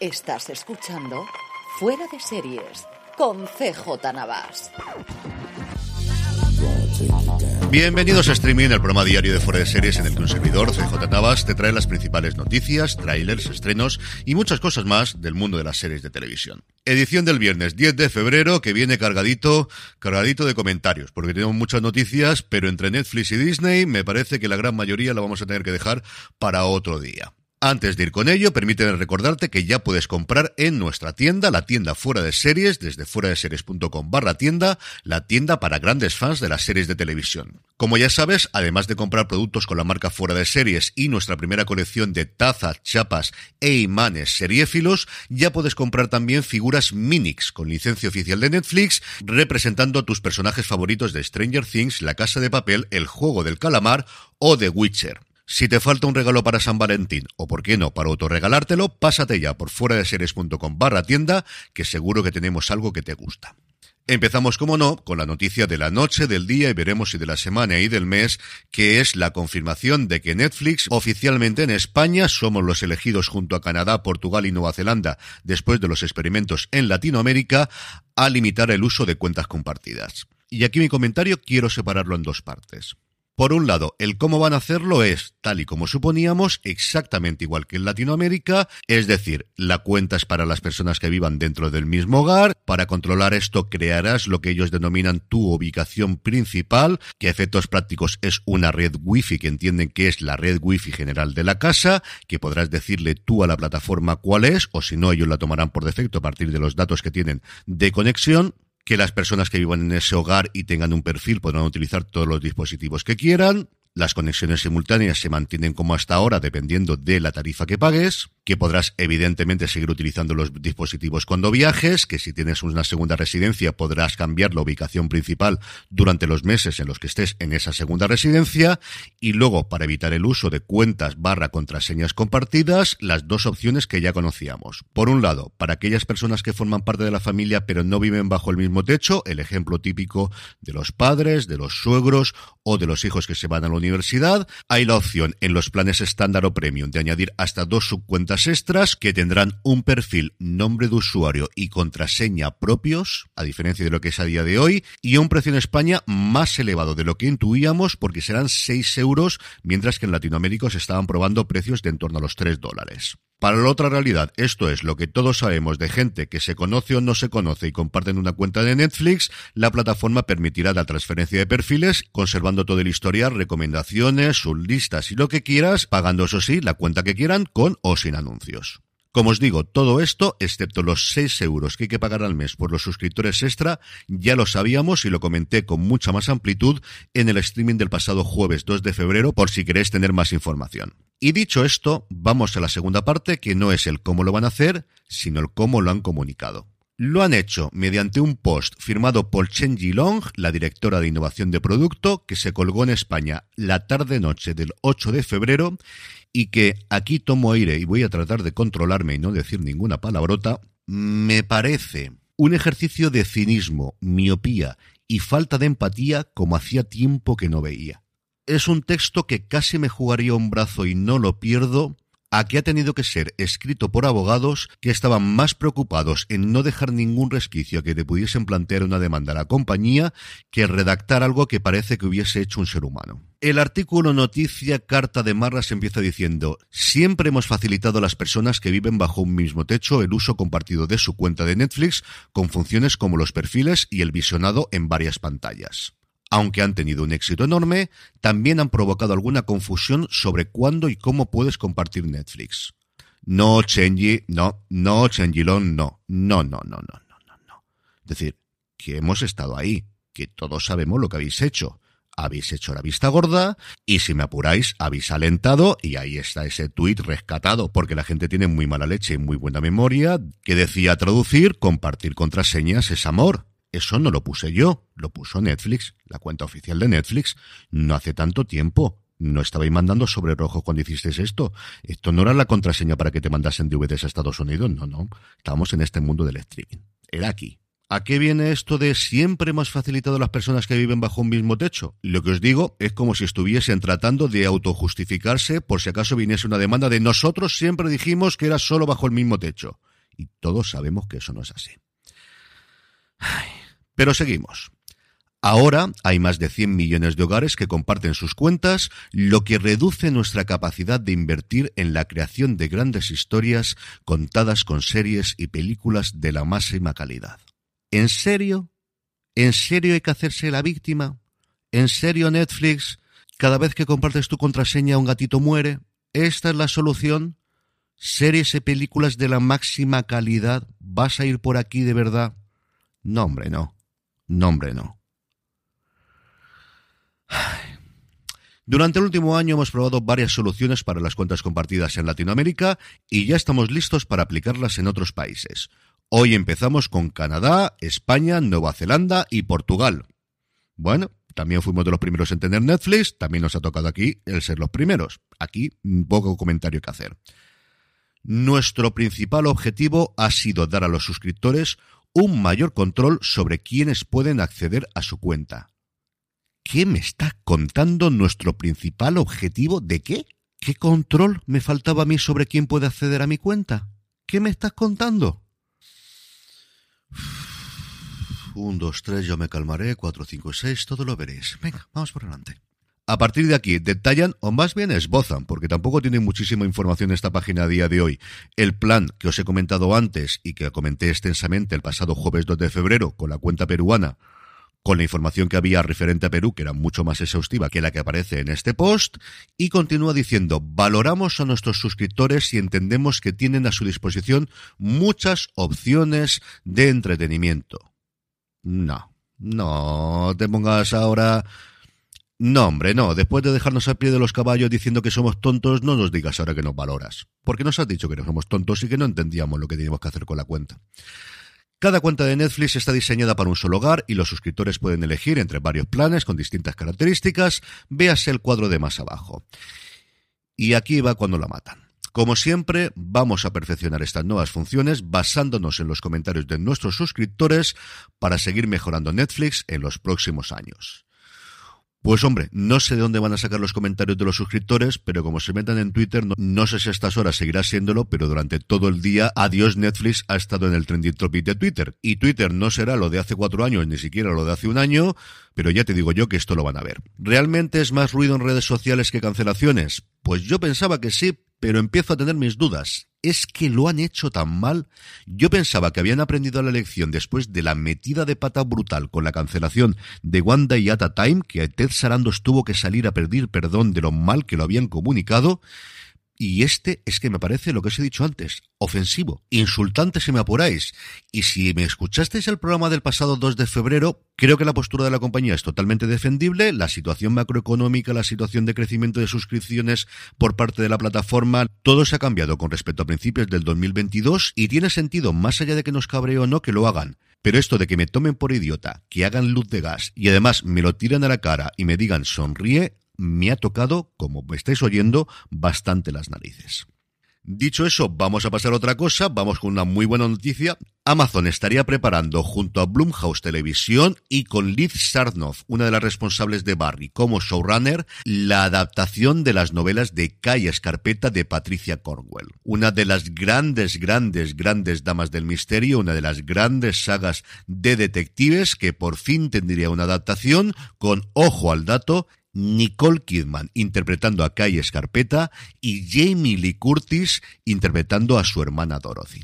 Estás escuchando Fuera de Series con CJ Navas. Bienvenidos a Streaming, el programa diario de Fuera de Series en el que un servidor, CJ Navas, te trae las principales noticias, trailers, estrenos y muchas cosas más del mundo de las series de televisión. Edición del viernes 10 de febrero que viene cargadito, cargadito de comentarios, porque tenemos muchas noticias, pero entre Netflix y Disney me parece que la gran mayoría la vamos a tener que dejar para otro día. Antes de ir con ello, permíteme recordarte que ya puedes comprar en nuestra tienda, la tienda fuera de series, desde fuera de series.com barra tienda, la tienda para grandes fans de las series de televisión. Como ya sabes, además de comprar productos con la marca fuera de series y nuestra primera colección de tazas, chapas e imanes seriéfilos, ya puedes comprar también figuras Minix con licencia oficial de Netflix, representando a tus personajes favoritos de Stranger Things, La Casa de Papel, El Juego del Calamar o The Witcher. Si te falta un regalo para San Valentín, o por qué no, para autorregalártelo, pásate ya por fuera de series.com barra tienda, que seguro que tenemos algo que te gusta. Empezamos, como no, con la noticia de la noche, del día y veremos si de la semana y del mes, que es la confirmación de que Netflix oficialmente en España somos los elegidos junto a Canadá, Portugal y Nueva Zelanda, después de los experimentos en Latinoamérica, a limitar el uso de cuentas compartidas. Y aquí mi comentario quiero separarlo en dos partes. Por un lado, el cómo van a hacerlo es, tal y como suponíamos, exactamente igual que en Latinoamérica, es decir, la cuenta es para las personas que vivan dentro del mismo hogar, para controlar esto crearás lo que ellos denominan tu ubicación principal, que a efectos prácticos es una red wifi que entienden que es la red wifi general de la casa, que podrás decirle tú a la plataforma cuál es, o si no ellos la tomarán por defecto a partir de los datos que tienen de conexión, que las personas que vivan en ese hogar y tengan un perfil podrán utilizar todos los dispositivos que quieran. Las conexiones simultáneas se mantienen como hasta ahora dependiendo de la tarifa que pagues, que podrás evidentemente seguir utilizando los dispositivos cuando viajes, que si tienes una segunda residencia podrás cambiar la ubicación principal durante los meses en los que estés en esa segunda residencia y luego para evitar el uso de cuentas barra contraseñas compartidas, las dos opciones que ya conocíamos. Por un lado, para aquellas personas que forman parte de la familia pero no viven bajo el mismo techo, el ejemplo típico de los padres, de los suegros o de los hijos que se van a la universidad, hay la opción en los planes estándar o premium de añadir hasta dos subcuentas extras que tendrán un perfil, nombre de usuario y contraseña propios, a diferencia de lo que es a día de hoy, y un precio en España más elevado de lo que intuíamos porque serán 6 euros, mientras que en Latinoamérica se estaban probando precios de en torno a los 3 dólares. Para la otra realidad, esto es lo que todos sabemos de gente que se conoce o no se conoce y comparten una cuenta de Netflix, la plataforma permitirá la transferencia de perfiles, conservando todo el historial, recomendaciones, sus listas y lo que quieras, pagando eso sí la cuenta que quieran con o sin anuncios. Como os digo, todo esto, excepto los 6 euros que hay que pagar al mes por los suscriptores extra, ya lo sabíamos y lo comenté con mucha más amplitud en el streaming del pasado jueves 2 de febrero por si queréis tener más información. Y dicho esto, vamos a la segunda parte que no es el cómo lo van a hacer, sino el cómo lo han comunicado. Lo han hecho mediante un post firmado por Chen Long, la directora de innovación de producto, que se colgó en España la tarde-noche del 8 de febrero y que aquí tomo aire y voy a tratar de controlarme y no decir ninguna palabrota, me parece un ejercicio de cinismo, miopía y falta de empatía como hacía tiempo que no veía. Es un texto que casi me jugaría un brazo y no lo pierdo a que ha tenido que ser escrito por abogados que estaban más preocupados en no dejar ningún resquicio a que le pudiesen plantear una demanda a la compañía que redactar algo que parece que hubiese hecho un ser humano. El artículo noticia Carta de Marras empieza diciendo Siempre hemos facilitado a las personas que viven bajo un mismo techo el uso compartido de su cuenta de Netflix con funciones como los perfiles y el visionado en varias pantallas aunque han tenido un éxito enorme, también han provocado alguna confusión sobre cuándo y cómo puedes compartir Netflix. No, Chenji, no, no, Chenjilon, no, no, no, no, no, no, no, no. Es decir, que hemos estado ahí, que todos sabemos lo que habéis hecho. Habéis hecho la vista gorda y si me apuráis, habéis alentado y ahí está ese tuit rescatado porque la gente tiene muy mala leche y muy buena memoria que decía traducir, compartir contraseñas es amor. Eso no lo puse yo, lo puso Netflix, la cuenta oficial de Netflix, no hace tanto tiempo. No estabais mandando sobre rojo cuando hicisteis esto. Esto no era la contraseña para que te mandasen DVDs a Estados Unidos, no, no. Estamos en este mundo del streaming. Era aquí. ¿A qué viene esto de siempre hemos facilitado a las personas que viven bajo un mismo techo? Lo que os digo es como si estuviesen tratando de autojustificarse por si acaso viniese una demanda de nosotros siempre dijimos que era solo bajo el mismo techo. Y todos sabemos que eso no es así. Pero seguimos. Ahora hay más de 100 millones de hogares que comparten sus cuentas, lo que reduce nuestra capacidad de invertir en la creación de grandes historias contadas con series y películas de la máxima calidad. ¿En serio? ¿En serio hay que hacerse la víctima? ¿En serio Netflix? Cada vez que compartes tu contraseña un gatito muere. ¿Esta es la solución? ¿Series y películas de la máxima calidad? ¿Vas a ir por aquí de verdad? No, hombre, no. No, hombre, no. Durante el último año hemos probado varias soluciones para las cuentas compartidas en Latinoamérica y ya estamos listos para aplicarlas en otros países. Hoy empezamos con Canadá, España, Nueva Zelanda y Portugal. Bueno, también fuimos de los primeros en tener Netflix, también nos ha tocado aquí el ser los primeros. Aquí poco comentario que hacer. Nuestro principal objetivo ha sido dar a los suscriptores un mayor control sobre quienes pueden acceder a su cuenta. ¿Qué me está contando nuestro principal objetivo? ¿De qué? ¿Qué control me faltaba a mí sobre quién puede acceder a mi cuenta? ¿Qué me estás contando? Un, dos, tres, yo me calmaré. Cuatro, cinco, seis, todo lo veréis. Venga, vamos por delante. A partir de aquí, detallan, o más bien esbozan, porque tampoco tiene muchísima información esta página a día de hoy, el plan que os he comentado antes y que comenté extensamente el pasado jueves 2 de febrero con la cuenta peruana con la información que había referente a Perú, que era mucho más exhaustiva que la que aparece en este post, y continúa diciendo, valoramos a nuestros suscriptores y entendemos que tienen a su disposición muchas opciones de entretenimiento. No, no te pongas ahora... No, hombre, no. Después de dejarnos al pie de los caballos diciendo que somos tontos, no nos digas ahora que nos valoras. Porque nos has dicho que no somos tontos y que no entendíamos lo que teníamos que hacer con la cuenta. Cada cuenta de Netflix está diseñada para un solo hogar y los suscriptores pueden elegir entre varios planes con distintas características. Véase el cuadro de más abajo. Y aquí va cuando la matan. Como siempre, vamos a perfeccionar estas nuevas funciones basándonos en los comentarios de nuestros suscriptores para seguir mejorando Netflix en los próximos años. Pues hombre, no sé de dónde van a sacar los comentarios de los suscriptores, pero como se metan en Twitter, no, sé si a estas horas seguirá siéndolo, pero durante todo el día, adiós Netflix ha estado en el trending topic de Twitter. Y Twitter no será lo de hace cuatro años, ni siquiera lo de hace un año, pero ya te digo yo que esto lo van a ver. ¿Realmente es más ruido en redes sociales que cancelaciones? Pues yo pensaba que sí, pero empiezo a tener mis dudas. ¿Es que lo han hecho tan mal? Yo pensaba que habían aprendido la lección después de la metida de pata brutal con la cancelación de One Day at a Time, que Ted Sarandos tuvo que salir a pedir perdón de lo mal que lo habían comunicado, y este es que me parece lo que os he dicho antes, ofensivo, insultante si me apuráis. Y si me escuchasteis el programa del pasado 2 de febrero, creo que la postura de la compañía es totalmente defendible, la situación macroeconómica, la situación de crecimiento de suscripciones por parte de la plataforma, todo se ha cambiado con respecto a principios del 2022 y tiene sentido, más allá de que nos cabree o no, que lo hagan. Pero esto de que me tomen por idiota, que hagan luz de gas y además me lo tiren a la cara y me digan sonríe, me ha tocado, como me estáis oyendo, bastante las narices. Dicho eso, vamos a pasar a otra cosa, vamos con una muy buena noticia. Amazon estaría preparando junto a Blumhouse Televisión y con Liz Sarnoff, una de las responsables de Barry como showrunner, la adaptación de las novelas de Calle Escarpeta de Patricia Cornwell. Una de las grandes, grandes, grandes damas del misterio, una de las grandes sagas de detectives que por fin tendría una adaptación con ojo al dato Nicole Kidman interpretando a Kai Escarpeta y Jamie Lee Curtis interpretando a su hermana Dorothy.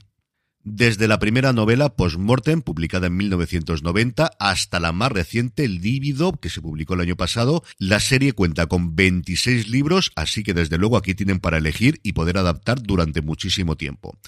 Desde la primera novela Postmortem, publicada en 1990, hasta la más reciente Lívido, que se publicó el año pasado, la serie cuenta con 26 libros, así que desde luego aquí tienen para elegir y poder adaptar durante muchísimo tiempo.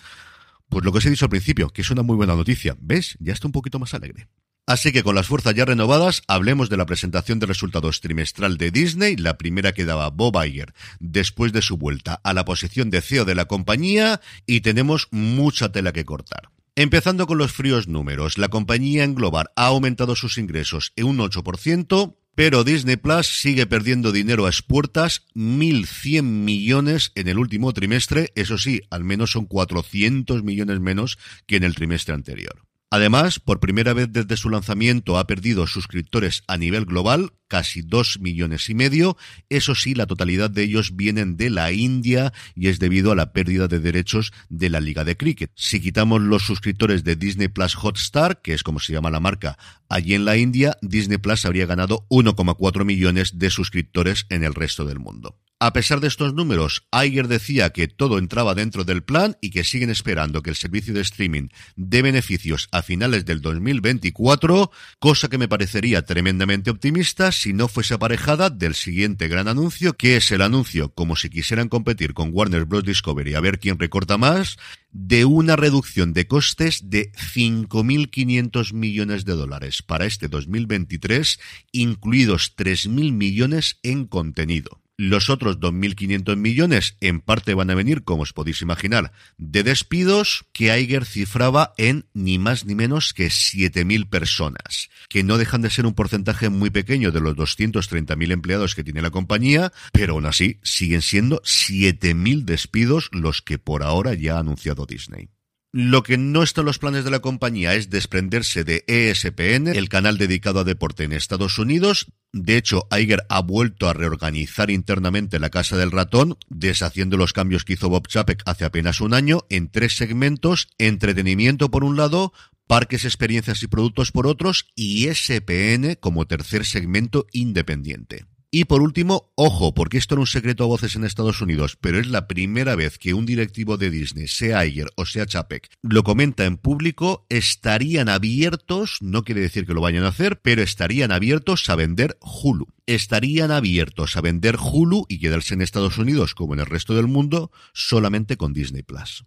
Pues lo que os he dicho al principio, que es una muy buena noticia. ¿Ves? Ya está un poquito más alegre. Así que con las fuerzas ya renovadas, hablemos de la presentación de resultados trimestral de Disney, la primera que daba Bob Iger después de su vuelta a la posición de CEO de la compañía, y tenemos mucha tela que cortar. Empezando con los fríos números, la compañía en global ha aumentado sus ingresos en un 8%, pero Disney Plus sigue perdiendo dinero a expuertas, 1.100 millones en el último trimestre, eso sí, al menos son 400 millones menos que en el trimestre anterior. Además, por primera vez desde su lanzamiento ha perdido suscriptores a nivel global, casi dos millones y medio. Eso sí, la totalidad de ellos vienen de la India y es debido a la pérdida de derechos de la Liga de Cricket. Si quitamos los suscriptores de Disney Plus Hotstar, que es como se llama la marca, allí en la India, Disney Plus habría ganado 1,4 millones de suscriptores en el resto del mundo. A pesar de estos números, Iger decía que todo entraba dentro del plan y que siguen esperando que el servicio de streaming dé beneficios a finales del 2024, cosa que me parecería tremendamente optimista si no fuese aparejada del siguiente gran anuncio, que es el anuncio, como si quisieran competir con Warner Bros. Discovery a ver quién recorta más, de una reducción de costes de 5.500 millones de dólares para este 2023, incluidos 3.000 millones en contenido. Los otros 2.500 millones en parte van a venir, como os podéis imaginar, de despidos que Aiger cifraba en ni más ni menos que 7.000 personas, que no dejan de ser un porcentaje muy pequeño de los 230.000 empleados que tiene la compañía, pero aún así siguen siendo 7.000 despidos los que por ahora ya ha anunciado Disney. Lo que no está en los planes de la compañía es desprenderse de ESPN, el canal dedicado a deporte en Estados Unidos. De hecho, Iger ha vuelto a reorganizar internamente la Casa del Ratón, deshaciendo los cambios que hizo Bob Chapek hace apenas un año en tres segmentos, entretenimiento por un lado, parques, experiencias y productos por otros y ESPN como tercer segmento independiente. Y por último, ojo, porque esto era un secreto a voces en Estados Unidos, pero es la primera vez que un directivo de Disney, sea Iger o sea Chapek, lo comenta en público, estarían abiertos, no quiere decir que lo vayan a hacer, pero estarían abiertos a vender Hulu. Estarían abiertos a vender Hulu y quedarse en Estados Unidos como en el resto del mundo solamente con Disney Plus.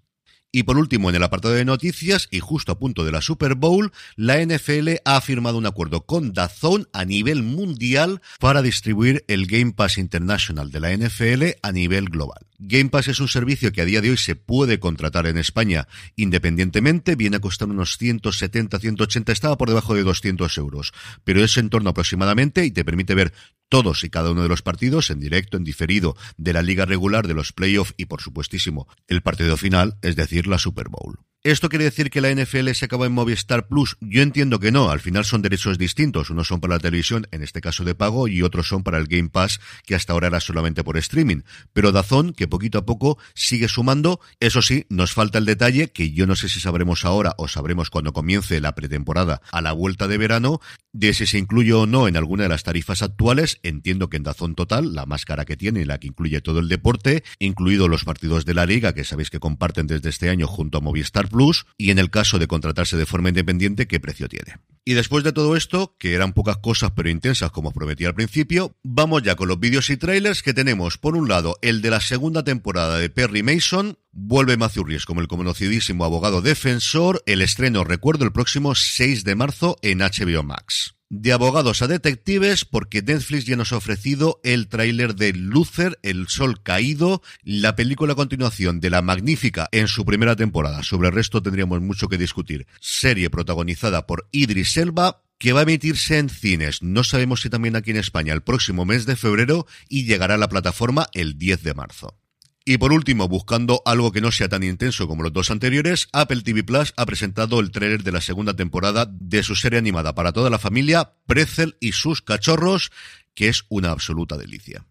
Y por último, en el apartado de noticias, y justo a punto de la Super Bowl, la NFL ha firmado un acuerdo con DAZN a nivel mundial para distribuir el Game Pass International de la NFL a nivel global. Game Pass es un servicio que a día de hoy se puede contratar en España independientemente, viene a costar unos 170, 180, estaba por debajo de 200 euros, pero es en torno aproximadamente y te permite ver todos y cada uno de los partidos en directo, en diferido, de la liga regular, de los playoffs y por supuestísimo el partido final, es decir, la Super Bowl. ¿Esto quiere decir que la NFL se acaba en Movistar Plus? Yo entiendo que no, al final son derechos distintos. Unos son para la televisión, en este caso de pago, y otros son para el Game Pass, que hasta ahora era solamente por streaming. Pero Dazón, que poquito a poco sigue sumando, eso sí, nos falta el detalle, que yo no sé si sabremos ahora o sabremos cuando comience la pretemporada a la vuelta de verano, de si se incluye o no en alguna de las tarifas actuales. Entiendo que en Dazón Total, la más cara que tiene, la que incluye todo el deporte, incluido los partidos de la liga, que sabéis que comparten desde este año junto a Movistar Plus y en el caso de contratarse de forma independiente, qué precio tiene. Y después de todo esto, que eran pocas cosas pero intensas como os prometí al principio, vamos ya con los vídeos y trailers que tenemos. Por un lado, el de la segunda temporada de Perry Mason, vuelve Matthew como el conocidísimo abogado defensor, el estreno, recuerdo, el próximo 6 de marzo en HBO Max de abogados a detectives porque Netflix ya nos ha ofrecido el tráiler de Luther, El Sol Caído, la película a continuación de la magnífica en su primera temporada. Sobre el resto tendríamos mucho que discutir. Serie protagonizada por Idris Elba, que va a emitirse en cines, no sabemos si también aquí en España, el próximo mes de febrero y llegará a la plataforma el 10 de marzo. Y por último, buscando algo que no sea tan intenso como los dos anteriores, Apple TV Plus ha presentado el tráiler de la segunda temporada de su serie animada para toda la familia, Pretzel y sus cachorros, que es una absoluta delicia.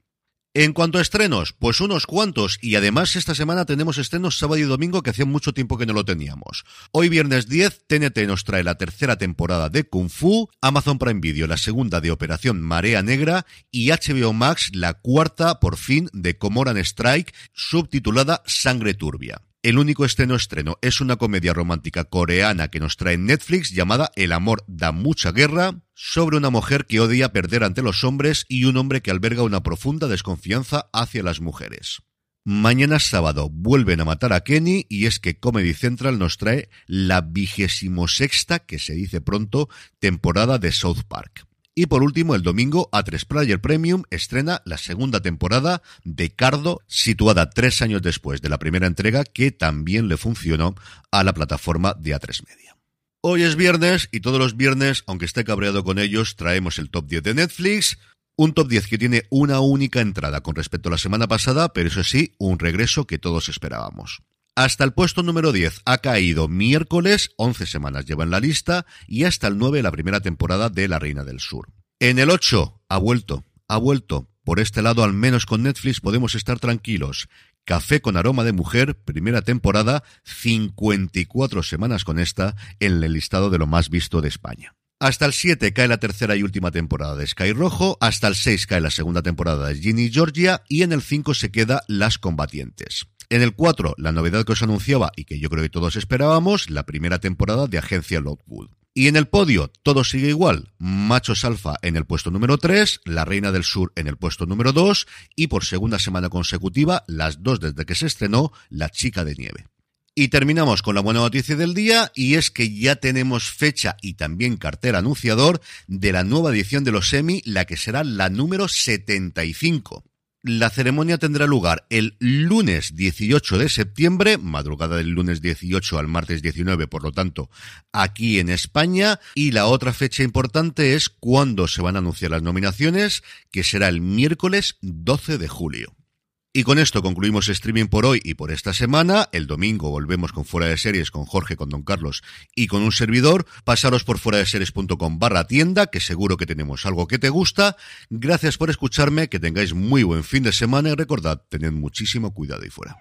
En cuanto a estrenos, pues unos cuantos y además esta semana tenemos estrenos sábado y domingo que hacía mucho tiempo que no lo teníamos. Hoy viernes 10 TNT nos trae la tercera temporada de Kung Fu, Amazon Prime Video la segunda de Operación Marea Negra y HBO Max la cuarta por fin de Comoran Strike subtitulada Sangre Turbia. El único estreno estreno es una comedia romántica coreana que nos trae Netflix llamada El amor da mucha guerra, sobre una mujer que odia perder ante los hombres y un hombre que alberga una profunda desconfianza hacia las mujeres. Mañana sábado vuelven a matar a Kenny y es que Comedy Central nos trae la vigésimo sexta, que se dice pronto, temporada de South Park. Y por último, el domingo, A3 Player Premium estrena la segunda temporada de Cardo, situada tres años después de la primera entrega, que también le funcionó a la plataforma de A3 Media. Hoy es viernes y todos los viernes, aunque esté cabreado con ellos, traemos el top 10 de Netflix. Un top 10 que tiene una única entrada con respecto a la semana pasada, pero eso sí, un regreso que todos esperábamos. Hasta el puesto número 10 ha caído miércoles, 11 semanas lleva en la lista, y hasta el 9 la primera temporada de La Reina del Sur. En el 8 ha vuelto, ha vuelto. Por este lado, al menos con Netflix podemos estar tranquilos. Café con aroma de mujer, primera temporada, 54 semanas con esta en el listado de lo más visto de España. Hasta el 7 cae la tercera y última temporada de Sky Rojo, hasta el 6 cae la segunda temporada de Ginny Georgia y en el 5 se queda Las Combatientes. En el 4, la novedad que os anunciaba y que yo creo que todos esperábamos, la primera temporada de Agencia Lockwood. Y en el podio, todo sigue igual. Machos Alfa en el puesto número 3, La Reina del Sur en el puesto número 2 y por segunda semana consecutiva, las dos desde que se estrenó, La Chica de Nieve. Y terminamos con la buena noticia del día y es que ya tenemos fecha y también cartera anunciador de la nueva edición de los Emmy, la que será la número 75. La ceremonia tendrá lugar el lunes 18 de septiembre, madrugada del lunes 18 al martes 19, por lo tanto, aquí en España. Y la otra fecha importante es cuándo se van a anunciar las nominaciones, que será el miércoles 12 de julio. Y con esto concluimos streaming por hoy y por esta semana. El domingo volvemos con Fuera de Series con Jorge, con Don Carlos y con un servidor. Pasaros por fuera de series.com barra tienda, que seguro que tenemos algo que te gusta. Gracias por escucharme, que tengáis muy buen fin de semana y recordad, tened muchísimo cuidado y fuera.